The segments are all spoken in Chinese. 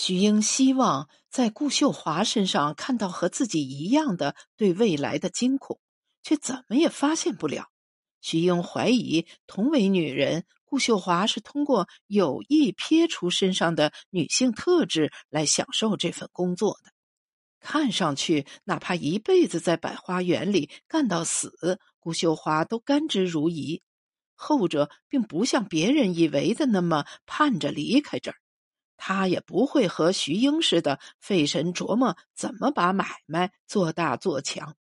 徐英希望在顾秀华身上看到和自己一样的对未来的惊恐，却怎么也发现不了。徐英怀疑，同为女人，顾秀华是通过有意撇除身上的女性特质来享受这份工作的。看上去，哪怕一辈子在百花园里干到死，顾秀华都甘之如饴。后者并不像别人以为的那么盼着离开这儿，他也不会和徐英似的费神琢磨怎么把买卖做大做强。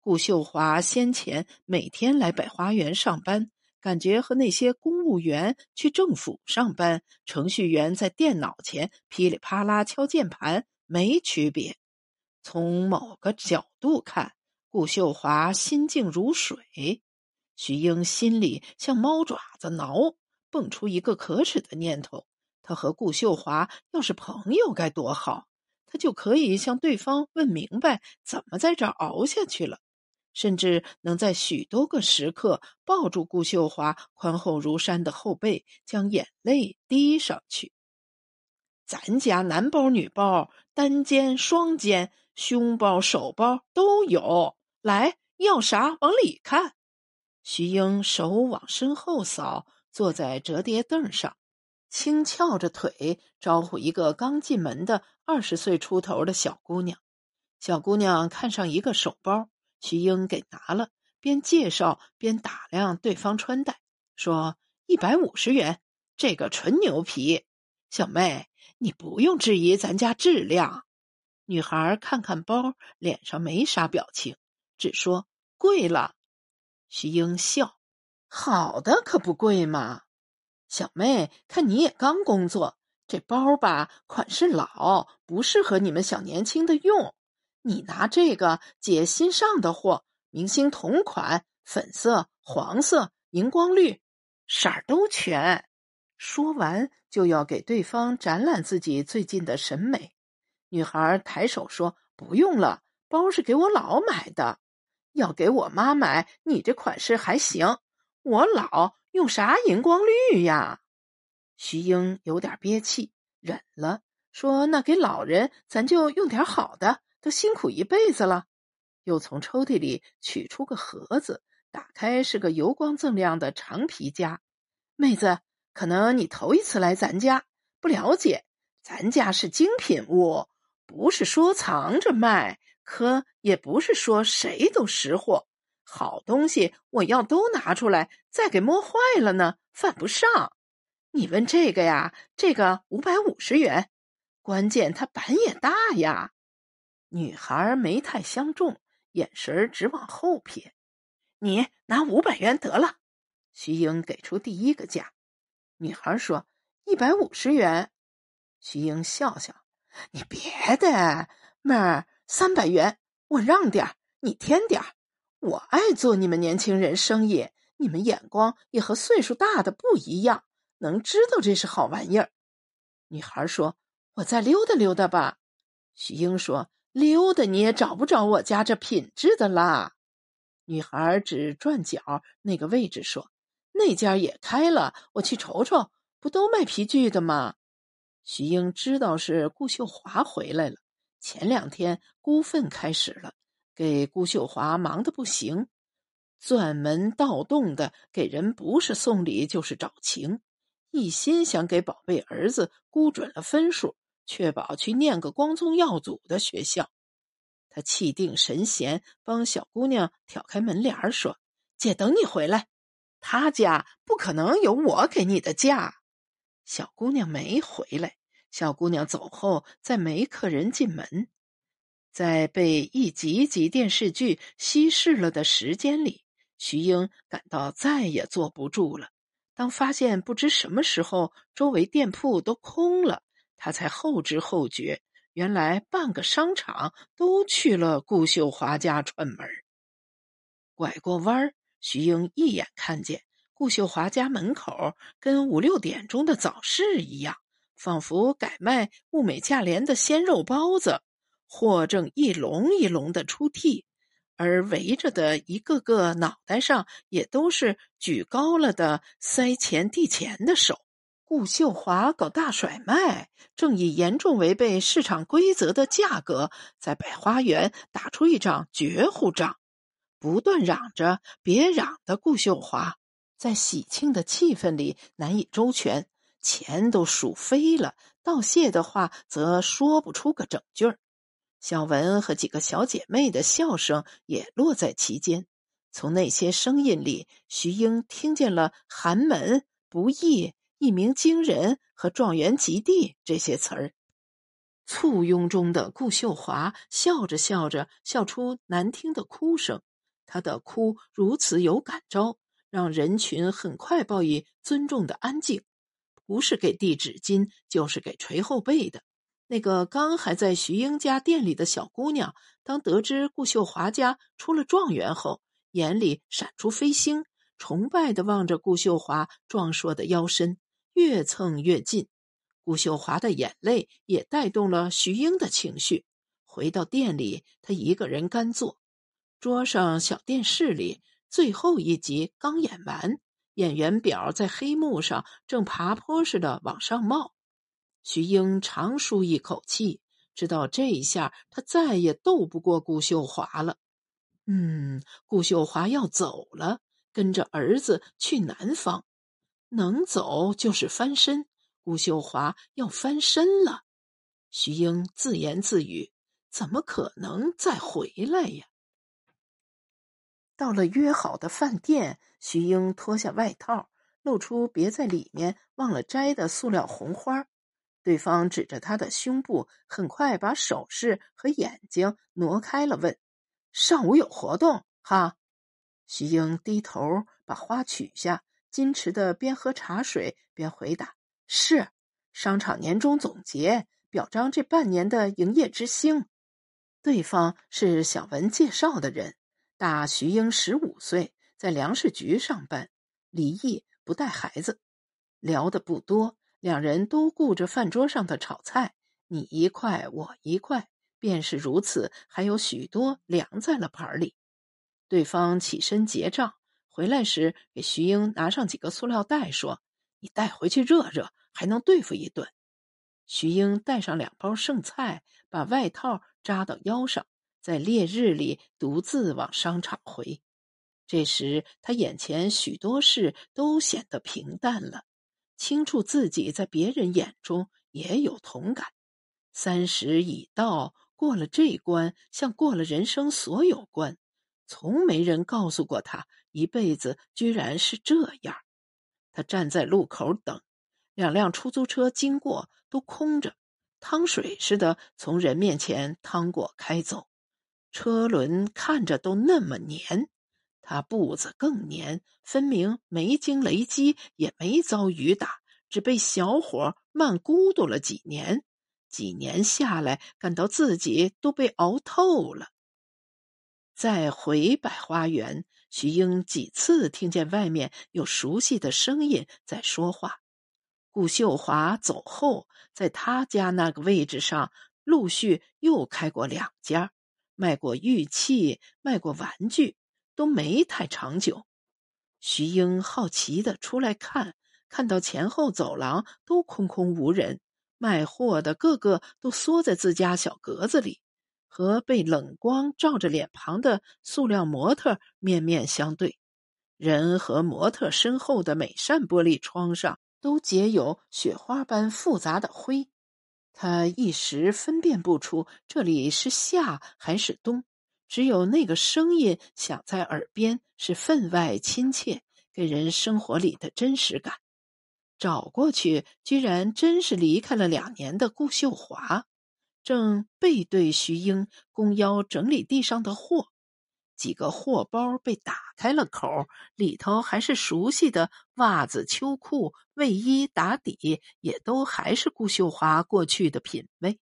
顾秀华先前每天来百花园上班，感觉和那些公务员去政府上班、程序员在电脑前噼里啪啦敲键盘没区别。从某个角度看，顾秀华心静如水。徐英心里像猫爪子挠，蹦出一个可耻的念头：他和顾秀华要是朋友该多好，他就可以向对方问明白怎么在这熬下去了，甚至能在许多个时刻抱住顾秀华宽厚如山的后背，将眼泪滴上去。咱家男包、女包、单肩、双肩、胸包、手包都有，来要啥往里看。徐英手往身后扫，坐在折叠凳上，轻翘着腿招呼一个刚进门的二十岁出头的小姑娘。小姑娘看上一个手包，徐英给拿了，边介绍边打量对方穿戴，说：“一百五十元，这个纯牛皮。小妹，你不用质疑咱家质量。”女孩看看包，脸上没啥表情，只说：“贵了。”徐英笑：“好的可不贵嘛，小妹，看你也刚工作，这包吧款式老，不适合你们小年轻的用。你拿这个姐新上的货，明星同款，粉色、黄色、荧光绿，色儿都全。”说完就要给对方展览自己最近的审美。女孩抬手说：“不用了，包是给我老买的。”要给我妈买，你这款式还行。我老用啥荧光绿呀？徐英有点憋气，忍了，说：“那给老人，咱就用点好的，都辛苦一辈子了。”又从抽屉里取出个盒子，打开是个油光锃亮的长皮夹。妹子，可能你头一次来咱家，不了解，咱家是精品物，不是说藏着卖。可也不是说谁都识货，好东西我要都拿出来，再给摸坏了呢，犯不上。你问这个呀，这个五百五十元，关键它板也大呀。女孩没太相中，眼神直往后瞥。你拿五百元得了。徐英给出第一个价，女孩说一百五十元。徐英笑笑，你别的妹儿。三百元，我让点儿，你添点儿。我爱做你们年轻人生意，你们眼光也和岁数大的不一样，能知道这是好玩意儿。女孩说：“我再溜达溜达吧。”徐英说：“溜达你也找不着我家这品质的啦。”女孩指转角那个位置说：“那家也开了，我去瞅瞅，不都卖皮具的吗？”徐英知道是顾秀华回来了。前两天孤愤开始了，给顾秀华忙得不行，钻门盗洞的给人不是送礼就是找情，一心想给宝贝儿子估准了分数，确保去念个光宗耀祖的学校。他气定神闲，帮小姑娘挑开门帘说：“姐等你回来，他家不可能有我给你的价。”小姑娘没回来。小姑娘走后，再没客人进门。在被一集集电视剧稀释了的时间里，徐英感到再也坐不住了。当发现不知什么时候周围店铺都空了，她才后知后觉，原来半个商场都去了顾秀华家串门。拐过弯儿，徐英一眼看见顾秀华家门口跟五六点钟的早市一样。仿佛改卖物美价廉的鲜肉包子，货正一笼一笼的出屉，而围着的一个个脑袋上也都是举高了的塞钱递钱的手，顾秀华搞大甩卖，正以严重违背市场规则的价格，在百花园打出一场绝户仗，不断嚷着“别嚷”的顾秀华，在喜庆的气氛里难以周全，钱都数飞了，道谢的话则说不出个整句儿。小文和几个小姐妹的笑声也落在其间，从那些声音里，徐英听见了“寒门”“不义”。一鸣惊人和状元及第这些词儿，簇拥中的顾秀华笑着笑着笑出难听的哭声。她的哭如此有感召，让人群很快报以尊重的安静。不是给递纸巾，就是给捶后背的。那个刚还在徐英家店里的小姑娘，当得知顾秀华家出了状元后，眼里闪出飞星，崇拜的望着顾秀华壮硕的腰身。越蹭越近，顾秀华的眼泪也带动了徐英的情绪。回到店里，他一个人干坐。桌上小电视里最后一集刚演完，演员表在黑幕上正爬坡似的往上冒。徐英长舒一口气，知道这一下他再也斗不过顾秀华了。嗯，顾秀华要走了，跟着儿子去南方。能走就是翻身，顾秀华要翻身了。徐英自言自语：“怎么可能再回来呀？”到了约好的饭店，徐英脱下外套，露出别在里面忘了摘的塑料红花。对方指着他的胸部，很快把手势和眼睛挪开了，问：“上午有活动哈？”徐英低头把花取下。矜持的边喝茶水边回答：“是商场年终总结，表彰这半年的营业之星。对方是小文介绍的人，大徐英十五岁，在粮食局上班，离异，不带孩子。聊的不多，两人都顾着饭桌上的炒菜，你一块我一块，便是如此，还有许多凉在了盘里。对方起身结账。”回来时，给徐英拿上几个塑料袋，说：“你带回去热热，还能对付一顿。”徐英带上两包剩菜，把外套扎到腰上，在烈日里独自往商场回。这时，他眼前许多事都显得平淡了，清楚自己在别人眼中也有同感。三十已到，过了这关，像过了人生所有关。从没人告诉过他，一辈子居然是这样。他站在路口等，两辆出租车经过，都空着，汤水似的从人面前趟过开走。车轮看着都那么黏，他步子更黏，分明没经雷击，也没遭雨打，只被小伙慢咕嘟了几年。几年下来，感到自己都被熬透了。再回百花园，徐英几次听见外面有熟悉的声音在说话。顾秀华走后，在他家那个位置上，陆续又开过两家，卖过玉器，卖过玩具，都没太长久。徐英好奇的出来看，看到前后走廊都空空无人，卖货的个个都缩在自家小格子里。和被冷光照着脸庞的塑料模特面面相对，人和模特身后的每扇玻璃窗上都结有雪花般复杂的灰，他一时分辨不出这里是夏还是冬，只有那个声音响在耳边，是分外亲切，给人生活里的真实感。找过去，居然真是离开了两年的顾秀华。正背对徐英，弓腰整理地上的货，几个货包被打开了口，里头还是熟悉的袜子、秋裤、卫衣、打底，也都还是顾秀华过去的品味，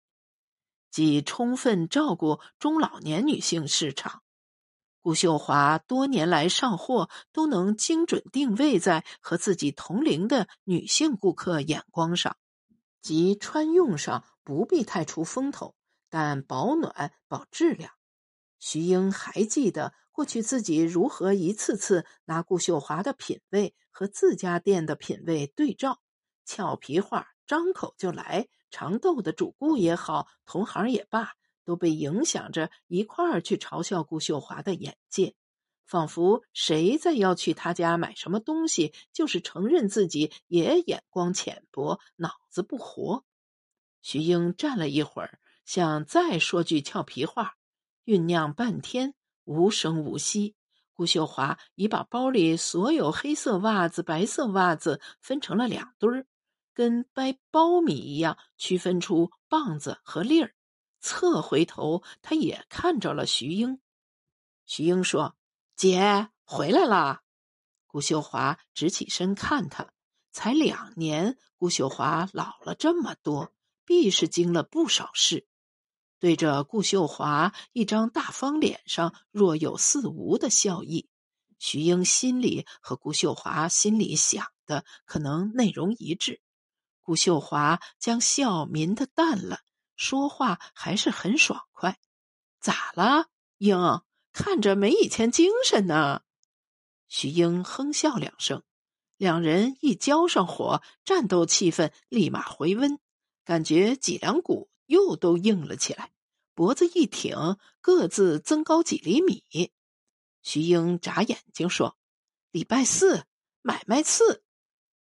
即充分照顾中老年女性市场。顾秀华多年来上货都能精准定位在和自己同龄的女性顾客眼光上，及穿用上。不必太出风头，但保暖保质量。徐英还记得过去自己如何一次次拿顾秀华的品味和自家店的品味对照，俏皮话张口就来，常逗的主顾也好，同行也罢，都被影响着一块儿去嘲笑顾秀华的眼界，仿佛谁再要去他家买什么东西，就是承认自己也眼光浅薄，脑子不活。徐英站了一会儿，想再说句俏皮话，酝酿半天，无声无息。顾秀华已把包里所有黑色袜子、白色袜子分成了两堆儿，跟掰苞米一样，区分出棒子和粒儿。侧回头，他也看着了徐英。徐英说：“姐回来了。”顾秀华直起身看他，才两年，顾秀华老了这么多，必是经了不少事。对着顾秀华一张大方脸上若有似无的笑意，徐英心里和顾秀华心里想的可能内容一致。顾秀华将笑抿得淡了，说话还是很爽快。咋了，英？看着没以前精神呢？徐英哼笑两声，两人一交上火，战斗气氛立马回温，感觉脊梁骨。又都硬了起来，脖子一挺，各自增高几厘米。徐英眨眼睛说：“礼拜四买卖次，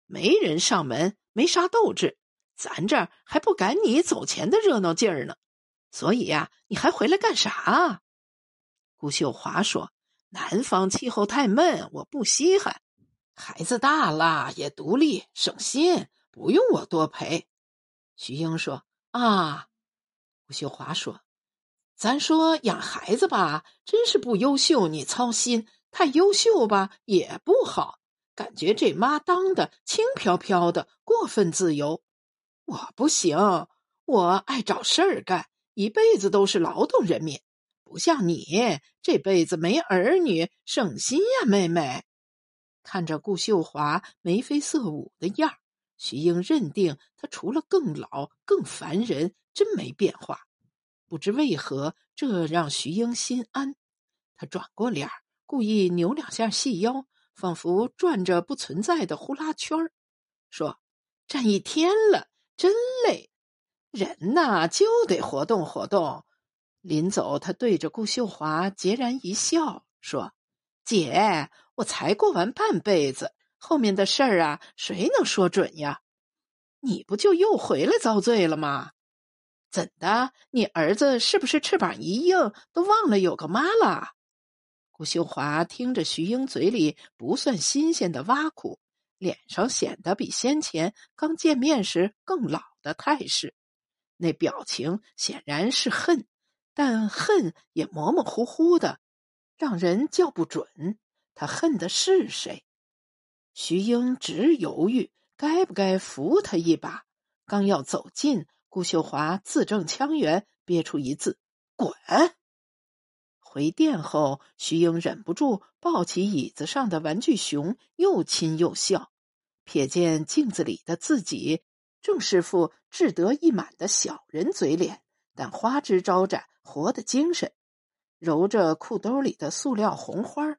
没人上门，没啥斗志，咱这儿还不赶你走前的热闹劲儿呢。所以呀，你还回来干啥？”顾秀华说：“南方气候太闷，我不稀罕。孩子大了也独立，省心，不用我多陪。”徐英说：“啊。”顾秀华说：“咱说养孩子吧，真是不优秀，你操心；太优秀吧，也不好。感觉这妈当的轻飘飘的，过分自由。我不行，我爱找事儿干，一辈子都是劳动人民，不像你这辈子没儿女，省心呀，妹妹。”看着顾秀华眉飞色舞的样儿。徐英认定她除了更老、更烦人，真没变化。不知为何，这让徐英心安。他转过脸，故意扭两下细腰，仿佛转着不存在的呼啦圈说：“站一天了，真累。人呐，就得活动活动。”临走，他对着顾秀华孑然一笑，说：“姐，我才过完半辈子。”后面的事儿啊，谁能说准呀？你不就又回来遭罪了吗？怎的？你儿子是不是翅膀一硬，都忘了有个妈了？顾秀华听着徐英嘴里不算新鲜的挖苦，脸上显得比先前刚见面时更老的态势，那表情显然是恨，但恨也模模糊糊的，让人叫不准他恨的是谁。徐英直犹豫，该不该扶他一把？刚要走近，顾秀华字正腔圆憋出一字：“滚！”回店后，徐英忍不住抱起椅子上的玩具熊，又亲又笑。瞥见镜子里的自己，正是副志得意满的小人嘴脸，但花枝招展，活得精神。揉着裤兜里的塑料红花，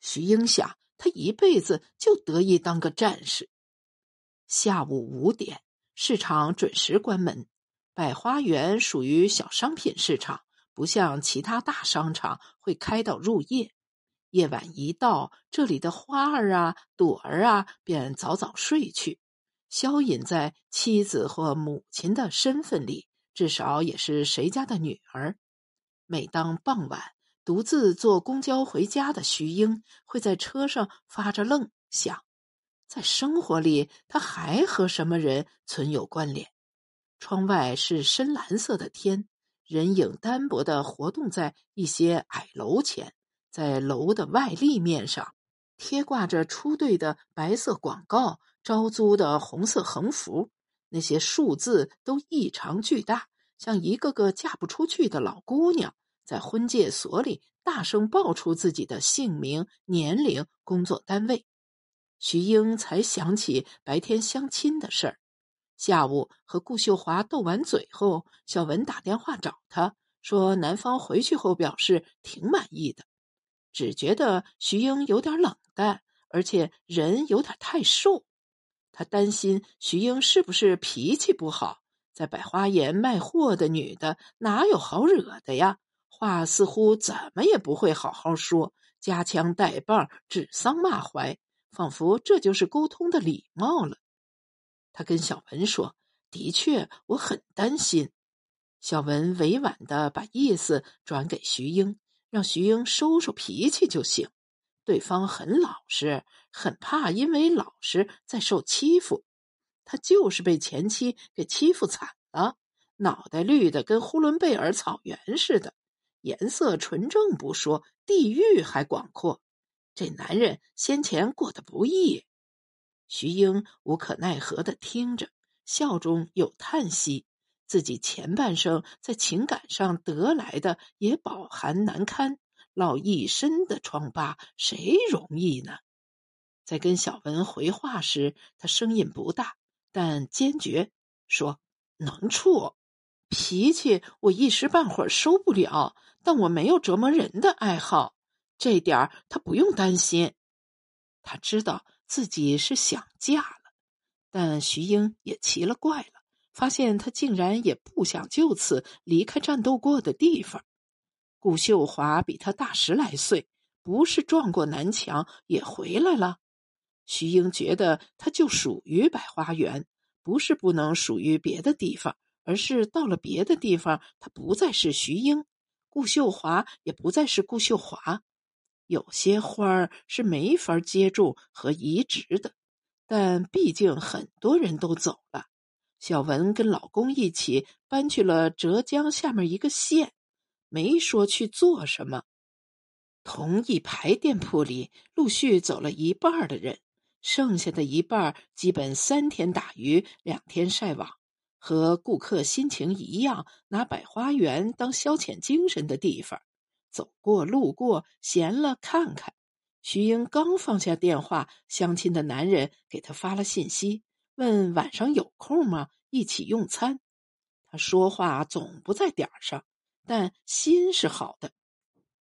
徐英想。他一辈子就得意当个战士。下午五点，市场准时关门。百花园属于小商品市场，不像其他大商场会开到入夜。夜晚一到，这里的花儿啊、朵儿啊，便早早睡去，消隐在妻子或母亲的身份里，至少也是谁家的女儿。每当傍晚。独自坐公交回家的徐英会在车上发着愣，想，在生活里他还和什么人存有关联？窗外是深蓝色的天，人影单薄的活动在一些矮楼前，在楼的外立面上贴挂着出队的白色广告、招租的红色横幅，那些数字都异常巨大，像一个个嫁不出去的老姑娘。在婚介所里大声报出自己的姓名、年龄、工作单位，徐英才想起白天相亲的事儿。下午和顾秀华斗完嘴后，小文打电话找他说，男方回去后表示挺满意的，只觉得徐英有点冷淡，而且人有点太瘦。他担心徐英是不是脾气不好，在百花园卖货的女的哪有好惹的呀？话似乎怎么也不会好好说，夹枪带棒，指桑骂槐，仿佛这就是沟通的礼貌了。他跟小文说：“的确，我很担心。”小文委婉的把意思转给徐英，让徐英收收脾气就行。对方很老实，很怕因为老实再受欺负。他就是被前妻给欺负惨了，脑袋绿的跟呼伦贝尔草原似的，颜色纯正不说，地域还广阔。这男人先前过得不易。徐英无可奈何的听着，笑中有叹息。自己前半生在情感上得来的也饱含难堪。落一身的疮疤，谁容易呢？在跟小文回话时，他声音不大，但坚决说：“能处，脾气我一时半会儿收不了，但我没有折磨人的爱好，这点儿他不用担心。他知道自己是想嫁了，但徐英也奇了怪了，发现他竟然也不想就此离开战斗过的地方。”顾秀华比他大十来岁，不是撞过南墙也回来了。徐英觉得他就属于百花园，不是不能属于别的地方，而是到了别的地方，他不再是徐英，顾秀华也不再是顾秀华。有些花儿是没法接种和移植的，但毕竟很多人都走了。小文跟老公一起搬去了浙江下面一个县。没说去做什么。同一排店铺里陆续走了一半的人，剩下的一半基本三天打鱼两天晒网，和顾客心情一样，拿百花园当消遣精神的地方。走过路过，闲了看看。徐英刚放下电话，相亲的男人给他发了信息，问晚上有空吗？一起用餐。他说话总不在点儿上。但心是好的。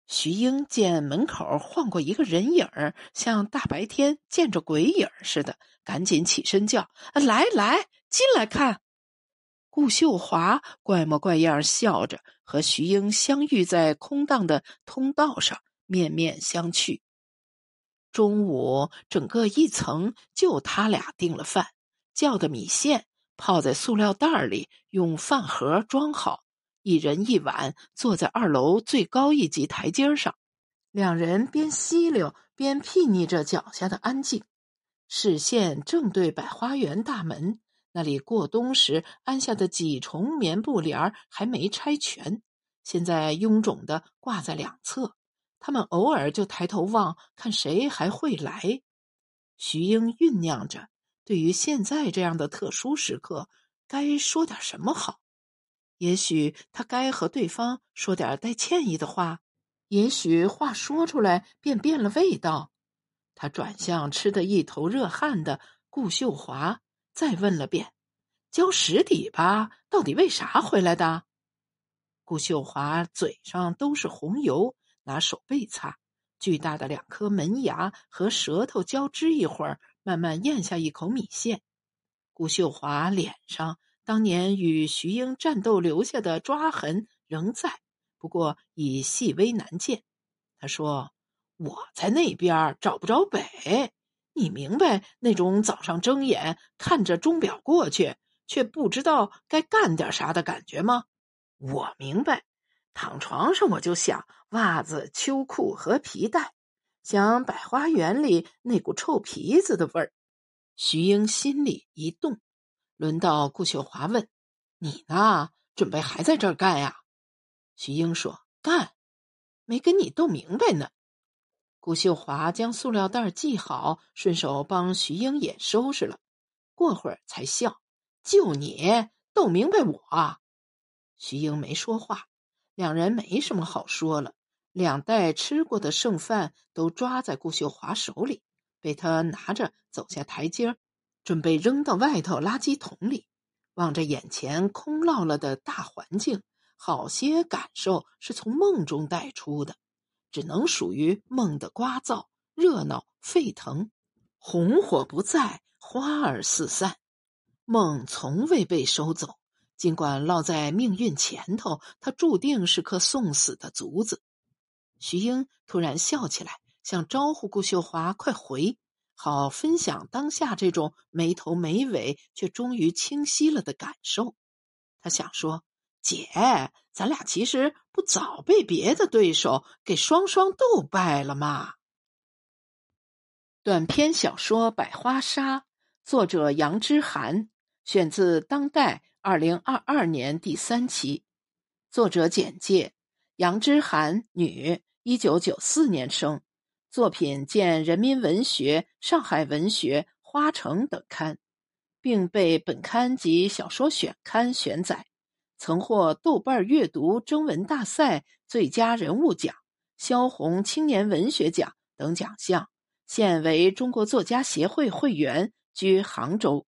徐英见门口晃过一个人影儿，像大白天见着鬼影似的，赶紧起身叫：“来来，进来看！”顾秀华怪模怪样笑着，和徐英相遇在空荡的通道上，面面相觑。中午，整个一层就他俩订了饭，叫的米线泡在塑料袋里，用饭盒装好。一人一碗，坐在二楼最高一级台阶上，两人边吸溜边睥睨着脚下的安静，视线正对百花园大门。那里过冬时安下的几重棉布帘还没拆全，现在臃肿的挂在两侧。他们偶尔就抬头望，看谁还会来。徐英酝酿着，对于现在这样的特殊时刻，该说点什么好。也许他该和对方说点带歉意的话，也许话说出来便变了味道。他转向吃得一头热汗的顾秀华，再问了遍：“交实底吧，到底为啥回来的？”顾秀华嘴上都是红油，拿手背擦，巨大的两颗门牙和舌头交织一会儿，慢慢咽下一口米线。顾秀华脸上。当年与徐英战斗留下的抓痕仍在，不过已细微难见。他说：“我在那边找不着北，你明白那种早上睁眼看着钟表过去，却不知道该干点啥的感觉吗？我明白。躺床上我就想袜子、秋裤和皮带，想百花园里那股臭皮子的味儿。”徐英心里一动。轮到顾秀华问：“你呢？准备还在这儿干呀？”徐英说：“干，没跟你斗明白呢。”顾秀华将塑料袋系好，顺手帮徐英也收拾了。过会儿才笑：“就你斗明白我？”徐英没说话，两人没什么好说了。两袋吃过的剩饭都抓在顾秀华手里，被他拿着走下台阶儿。准备扔到外头垃圾桶里，望着眼前空落了的大环境，好些感受是从梦中带出的，只能属于梦的聒噪、热闹、沸腾。红火不在，花儿四散。梦从未被收走，尽管落在命运前头，它注定是颗送死的卒子。徐英突然笑起来，想招呼顾秀华快回，好分享当下这种没头没尾却终于清晰了的感受。他想说：“姐，咱俩其实不早被别的对手给双双斗败了吗？”短篇小说《百花杀》，作者杨之涵，选自《当代》二零二二年第三期。作者简介：杨之涵，女，一九九四年生，作品见《人民文学》《上海文学》《花城》等刊，并被本刊及小说选刊选载，曾获豆瓣阅读征文大赛最佳人物奖、萧红青年文学奖等奖项。现为中国作家协会会员，居杭州。